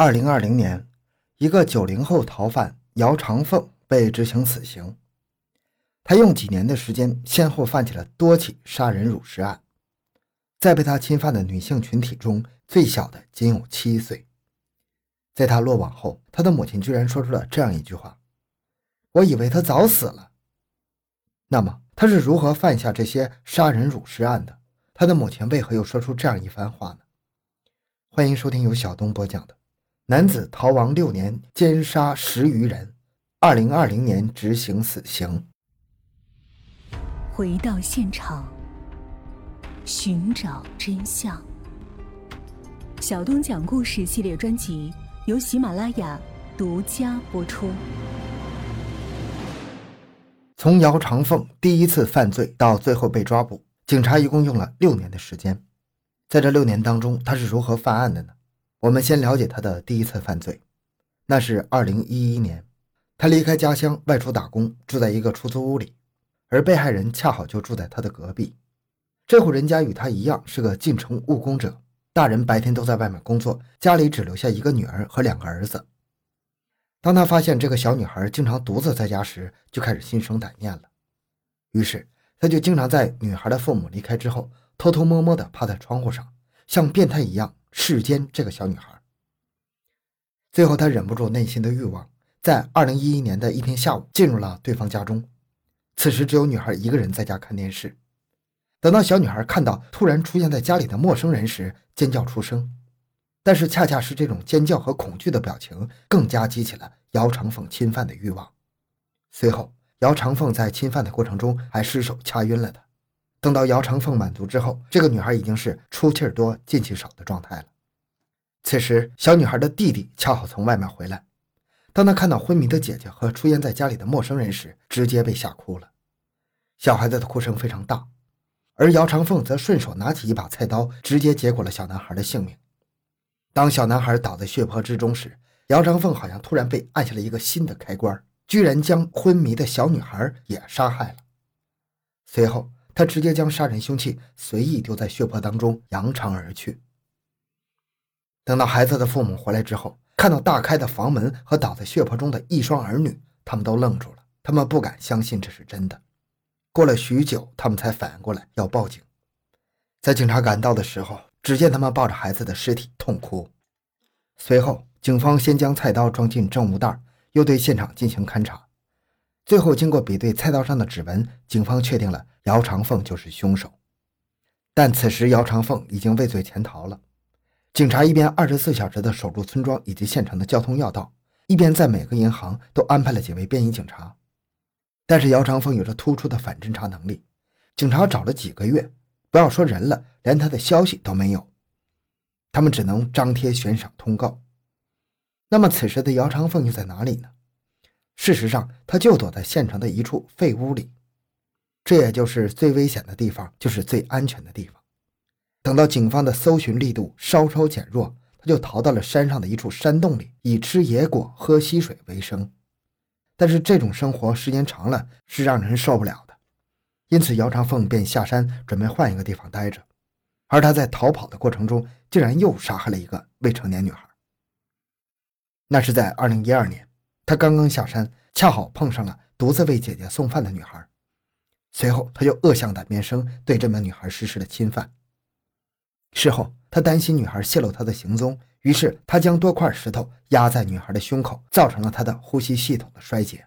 二零二零年，一个九零后逃犯姚长凤被执行死刑。他用几年的时间，先后犯起了多起杀人辱尸案。在被他侵犯的女性群体中，最小的仅有七岁。在他落网后，他的母亲居然说出了这样一句话：“我以为他早死了。”那么，他是如何犯下这些杀人辱尸案的？他的母亲为何又说出这样一番话呢？欢迎收听由小东播讲的。男子逃亡六年，奸杀十余人，二零二零年执行死刑。回到现场，寻找真相。小东讲故事系列专辑由喜马拉雅独家播出。从姚长凤第一次犯罪到最后被抓捕，警察一共用了六年的时间。在这六年当中，他是如何犯案的呢？我们先了解他的第一次犯罪，那是二零一一年，他离开家乡外出打工，住在一个出租屋里，而被害人恰好就住在他的隔壁。这户人家与他一样是个进城务工者，大人白天都在外面工作，家里只留下一个女儿和两个儿子。当他发现这个小女孩经常独自在家时，就开始心生歹念了，于是他就经常在女孩的父母离开之后，偷偷摸摸地趴在窗户上，像变态一样。世间这个小女孩，最后他忍不住内心的欲望，在二零一一年的一天下午进入了对方家中。此时只有女孩一个人在家看电视。等到小女孩看到突然出现在家里的陌生人时，尖叫出声。但是恰恰是这种尖叫和恐惧的表情，更加激起了姚长凤侵犯的欲望。随后，姚长凤在侵犯的过程中还失手掐晕了她。等到姚长凤满足之后，这个女孩已经是出气多进气少的状态了。此时，小女孩的弟弟恰好从外面回来。当他看到昏迷的姐姐和出现在家里的陌生人时，直接被吓哭了。小孩子的哭声非常大，而姚长凤则顺手拿起一把菜刀，直接结果了小男孩的性命。当小男孩倒在血泊之中时，姚长凤好像突然被按下了一个新的开关，居然将昏迷的小女孩也杀害了。随后。他直接将杀人凶器随意丢在血泊当中，扬长而去。等到孩子的父母回来之后，看到大开的房门和倒在血泊中的一双儿女，他们都愣住了，他们不敢相信这是真的。过了许久，他们才反应过来要报警。在警察赶到的时候，只见他们抱着孩子的尸体痛哭。随后，警方先将菜刀装进证物袋，又对现场进行勘查。最后，经过比对菜刀上的指纹，警方确定了姚长凤就是凶手。但此时，姚长凤已经畏罪潜逃了。警察一边二十四小时的守住村庄以及县城的交通要道，一边在每个银行都安排了几位便衣警察。但是，姚长凤有着突出的反侦查能力，警察找了几个月，不要说人了，连他的消息都没有。他们只能张贴悬赏通告。那么，此时的姚长凤又在哪里呢？事实上，他就躲在县城的一处废屋里，这也就是最危险的地方，就是最安全的地方。等到警方的搜寻力度稍稍减弱，他就逃到了山上的一处山洞里，以吃野果、喝溪水为生。但是这种生活时间长了是让人受不了的，因此姚长凤便下山准备换一个地方待着。而他在逃跑的过程中，竟然又杀害了一个未成年女孩。那是在二零一二年。他刚刚下山，恰好碰上了独自为姐姐送饭的女孩。随后，他就恶向胆边生，对这名女孩实施了侵犯。事后，他担心女孩泄露他的行踪，于是他将多块石头压在女孩的胸口，造成了她的呼吸系统的衰竭。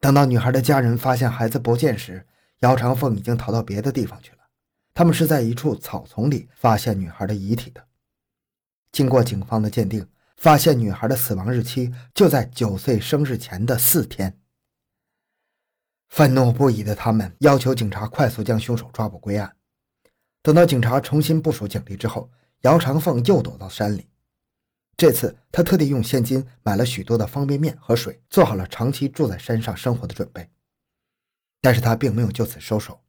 等到女孩的家人发现孩子不见时，姚长凤已经逃到别的地方去了。他们是在一处草丛里发现女孩的遗体的。经过警方的鉴定。发现女孩的死亡日期就在九岁生日前的四天。愤怒不已的他们要求警察快速将凶手抓捕归案。等到警察重新部署警力之后，姚长凤又躲到山里。这次他特地用现金买了许多的方便面和水，做好了长期住在山上生活的准备。但是他并没有就此收手。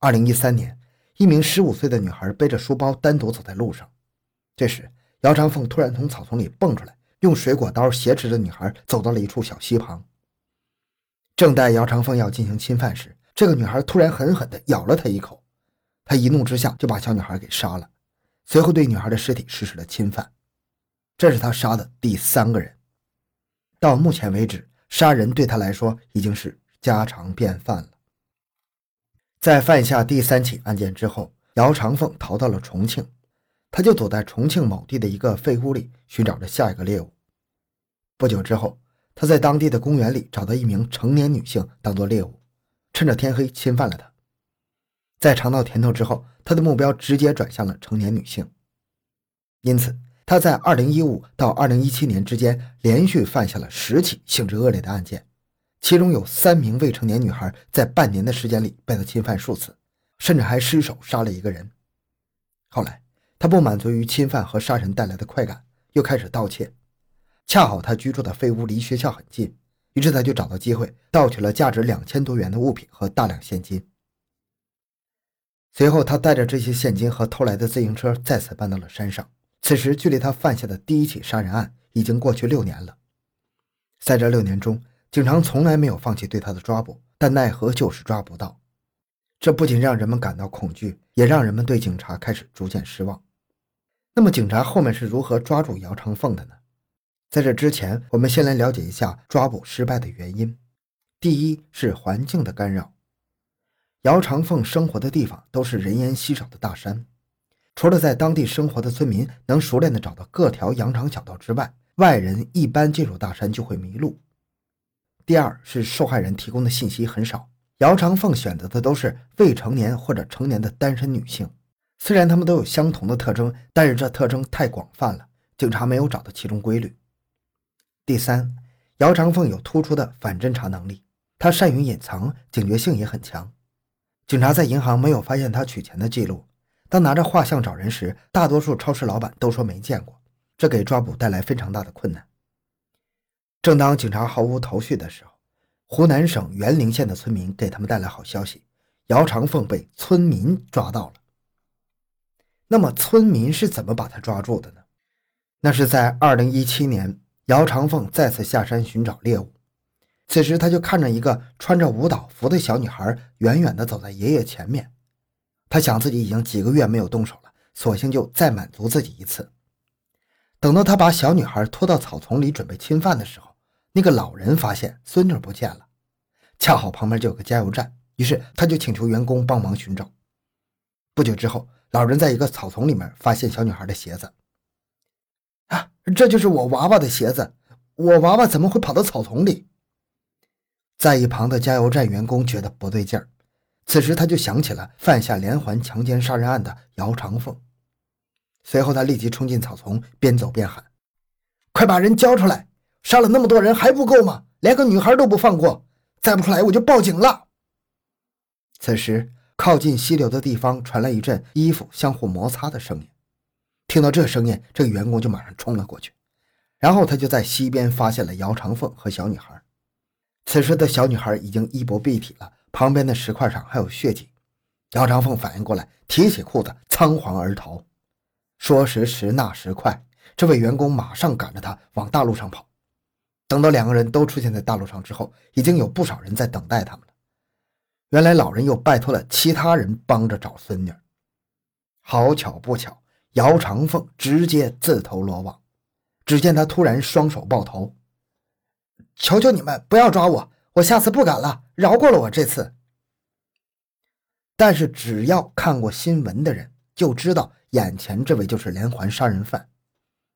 二零一三年，一名十五岁的女孩背着书包单独走在路上，这时。姚长凤突然从草丛里蹦出来，用水果刀挟持着女孩走到了一处小溪旁。正待姚长凤要进行侵犯时，这个女孩突然狠狠地咬了他一口。他一怒之下就把小女孩给杀了，随后对女孩的尸体实施了侵犯。这是他杀的第三个人。到目前为止，杀人对他来说已经是家常便饭了。在犯下第三起案件之后，姚长凤逃到了重庆，他就躲在重庆某地的一个废屋里寻找着下一个猎物。不久之后，他在当地的公园里找到一名成年女性当做猎物，趁着天黑侵犯了她。在尝到甜头之后，他的目标直接转向了成年女性。因此，他在2015到2017年之间连续犯下了十起性质恶劣的案件，其中有三名未成年女孩在半年的时间里被他侵犯数次，甚至还失手杀了一个人。后来，他不满足于侵犯和杀人带来的快感，又开始盗窃。恰好他居住的废屋离学校很近，于是他就找到机会盗取了价值两千多元的物品和大量现金。随后，他带着这些现金和偷来的自行车再次搬到了山上。此时，距离他犯下的第一起杀人案已经过去六年了。在这六年中，警察从来没有放弃对他的抓捕，但奈何就是抓不到。这不仅让人们感到恐惧，也让人们对警察开始逐渐失望。那么，警察后面是如何抓住姚长凤的呢？在这之前，我们先来了解一下抓捕失败的原因。第一是环境的干扰。姚长凤生活的地方都是人烟稀少的大山，除了在当地生活的村民能熟练地找到各条羊肠小道之外，外人一般进入大山就会迷路。第二是受害人提供的信息很少，姚长凤选择的都是未成年或者成年的单身女性，虽然她们都有相同的特征，但是这特征太广泛了，警察没有找到其中规律。第三，姚长凤有突出的反侦查能力，他善于隐藏，警觉性也很强。警察在银行没有发现他取钱的记录，当拿着画像找人时，大多数超市老板都说没见过，这给抓捕带来非常大的困难。正当警察毫无头绪的时候，湖南省沅陵县的村民给他们带来好消息：姚长凤被村民抓到了。那么，村民是怎么把他抓住的呢？那是在二零一七年。姚长凤再次下山寻找猎物，此时他就看着一个穿着舞蹈服的小女孩远远地走在爷爷前面。他想自己已经几个月没有动手了，索性就再满足自己一次。等到他把小女孩拖到草丛里准备侵犯的时候，那个老人发现孙女不见了，恰好旁边就有个加油站，于是他就请求员工帮忙寻找。不久之后，老人在一个草丛里面发现小女孩的鞋子。啊，这就是我娃娃的鞋子，我娃娃怎么会跑到草丛里？在一旁的加油站员工觉得不对劲儿，此时他就想起了犯下连环强奸杀人案的姚长凤，随后他立即冲进草丛，边走边喊：“快把人交出来！杀了那么多人还不够吗？连个女孩都不放过！再不出来我就报警了！”此时，靠近溪流的地方传来一阵衣服相互摩擦的声音。听到这声音，这个员工就马上冲了过去，然后他就在溪边发现了姚长凤和小女孩。此时的小女孩已经衣不蔽体了，旁边的石块上还有血迹。姚长凤反应过来，提起裤子仓皇而逃。说时迟，那时快，这位员工马上赶着他往大路上跑。等到两个人都出现在大路上之后，已经有不少人在等待他们了。原来老人又拜托了其他人帮着找孙女。好巧不巧。姚长凤直接自投罗网，只见他突然双手抱头：“求求你们不要抓我，我下次不敢了，饶过了我这次。”但是只要看过新闻的人就知道，眼前这位就是连环杀人犯，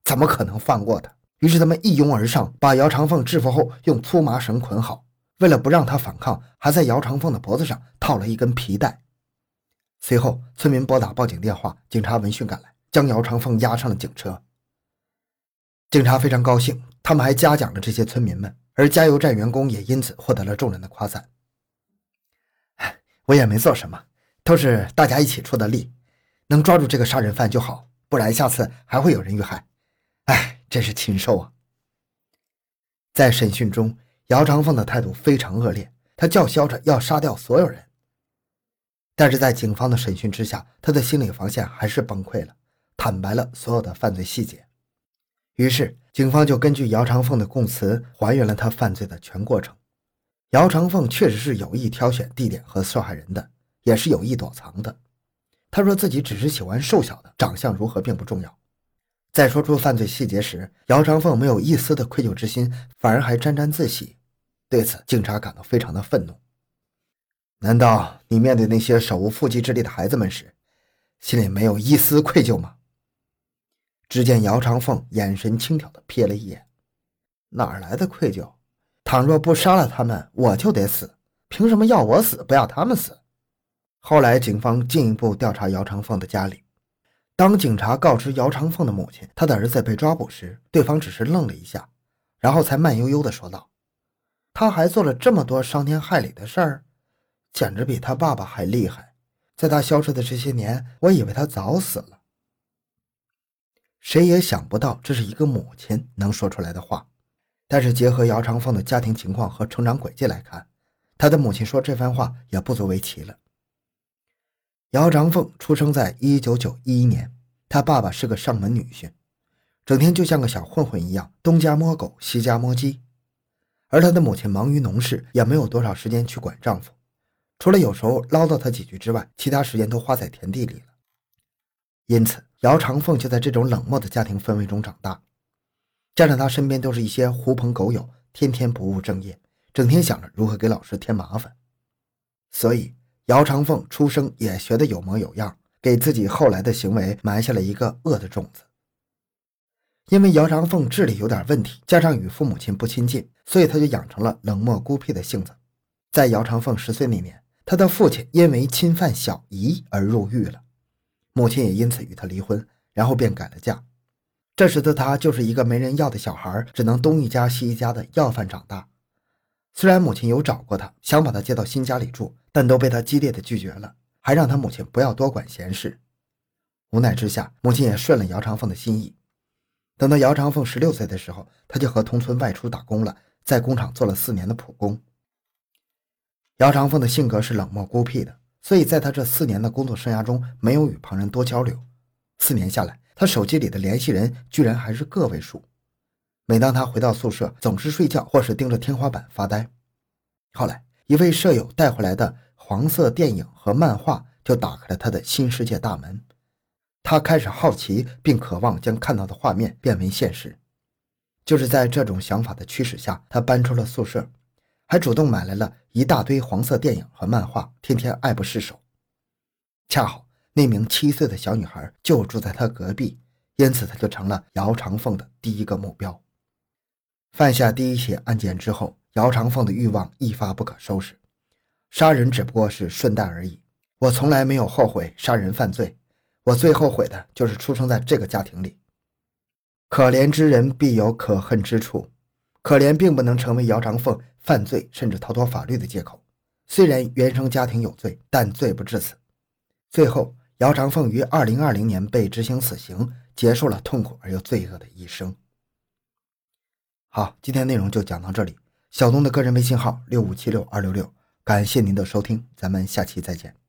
怎么可能放过他？于是他们一拥而上，把姚长凤制服后，用粗麻绳捆好，为了不让他反抗，还在姚长凤的脖子上套了一根皮带。随后，村民拨打报警电话，警察闻讯赶来。将姚长凤押上了警车。警察非常高兴，他们还嘉奖了这些村民们，而加油站员工也因此获得了众人的夸赞。我也没做什么，都是大家一起出的力，能抓住这个杀人犯就好，不然下次还会有人遇害。哎，真是禽兽啊！在审讯中，姚长凤的态度非常恶劣，他叫嚣着要杀掉所有人。但是在警方的审讯之下，他的心理防线还是崩溃了。坦白了所有的犯罪细节，于是警方就根据姚长凤的供词还原了他犯罪的全过程。姚长凤确实是有意挑选地点和受害人的，也是有意躲藏的。他说自己只是喜欢瘦小的，长相如何并不重要。在说出犯罪细节时，姚长凤没有一丝的愧疚之心，反而还沾沾自喜。对此，警察感到非常的愤怒。难道你面对那些手无缚鸡之力的孩子们时，心里没有一丝愧疚吗？只见姚长凤眼神轻佻的瞥了一眼，哪来的愧疚？倘若不杀了他们，我就得死。凭什么要我死，不要他们死？后来，警方进一步调查姚长凤的家里。当警察告知姚长凤的母亲他的儿子被抓捕时，对方只是愣了一下，然后才慢悠悠地说道：“他还做了这么多伤天害理的事儿，简直比他爸爸还厉害。在他消失的这些年，我以为他早死了。”谁也想不到这是一个母亲能说出来的话。但是结合姚长凤的家庭情况和成长轨迹来看，他的母亲说这番话也不足为奇了。姚长凤出生在一九九一年，他爸爸是个上门女婿，整天就像个小混混一样，东家摸狗，西家摸鸡。而他的母亲忙于农事，也没有多少时间去管丈夫，除了有时候唠叨他几句之外，其他时间都花在田地里了。因此，姚长凤就在这种冷漠的家庭氛围中长大，加上他身边都是一些狐朋狗友，天天不务正业，整天想着如何给老师添麻烦，所以。姚长凤出生也学得有模有样，给自己后来的行为埋下了一个恶的种子。因为姚长凤智力有点问题，加上与父母亲不亲近，所以他就养成了冷漠孤僻的性子。在姚长凤十岁那年，他的父亲因为侵犯小姨而入狱了，母亲也因此与他离婚，然后便改了嫁。这时的他就是一个没人要的小孩，只能东一家西一家的要饭长大。虽然母亲有找过他，想把他接到新家里住，但都被他激烈的拒绝了，还让他母亲不要多管闲事。无奈之下，母亲也顺了姚长凤的心意。等到姚长凤十六岁的时候，他就和同村外出打工了，在工厂做了四年的普工。姚长凤的性格是冷漠孤僻的，所以在他这四年的工作生涯中，没有与旁人多交流。四年下来，他手机里的联系人居然还是个位数。每当他回到宿舍，总是睡觉或是盯着天花板发呆。后来，一位舍友带回来的黄色电影和漫画就打开了他的新世界大门。他开始好奇，并渴望将看到的画面变为现实。就是在这种想法的驱使下，他搬出了宿舍，还主动买来了一大堆黄色电影和漫画，天天爱不释手。恰好那名七岁的小女孩就住在他隔壁，因此他就成了姚长凤的第一个目标。犯下第一起案件之后，姚长凤的欲望一发不可收拾，杀人只不过是顺带而已。我从来没有后悔杀人犯罪，我最后悔的就是出生在这个家庭里。可怜之人必有可恨之处，可怜并不能成为姚长凤犯罪甚至逃脱法律的借口。虽然原生家庭有罪，但罪不至此。最后，姚长凤于二零二零年被执行死刑，结束了痛苦而又罪恶的一生。好，今天内容就讲到这里。小东的个人微信号六五七六二六六，感谢您的收听，咱们下期再见。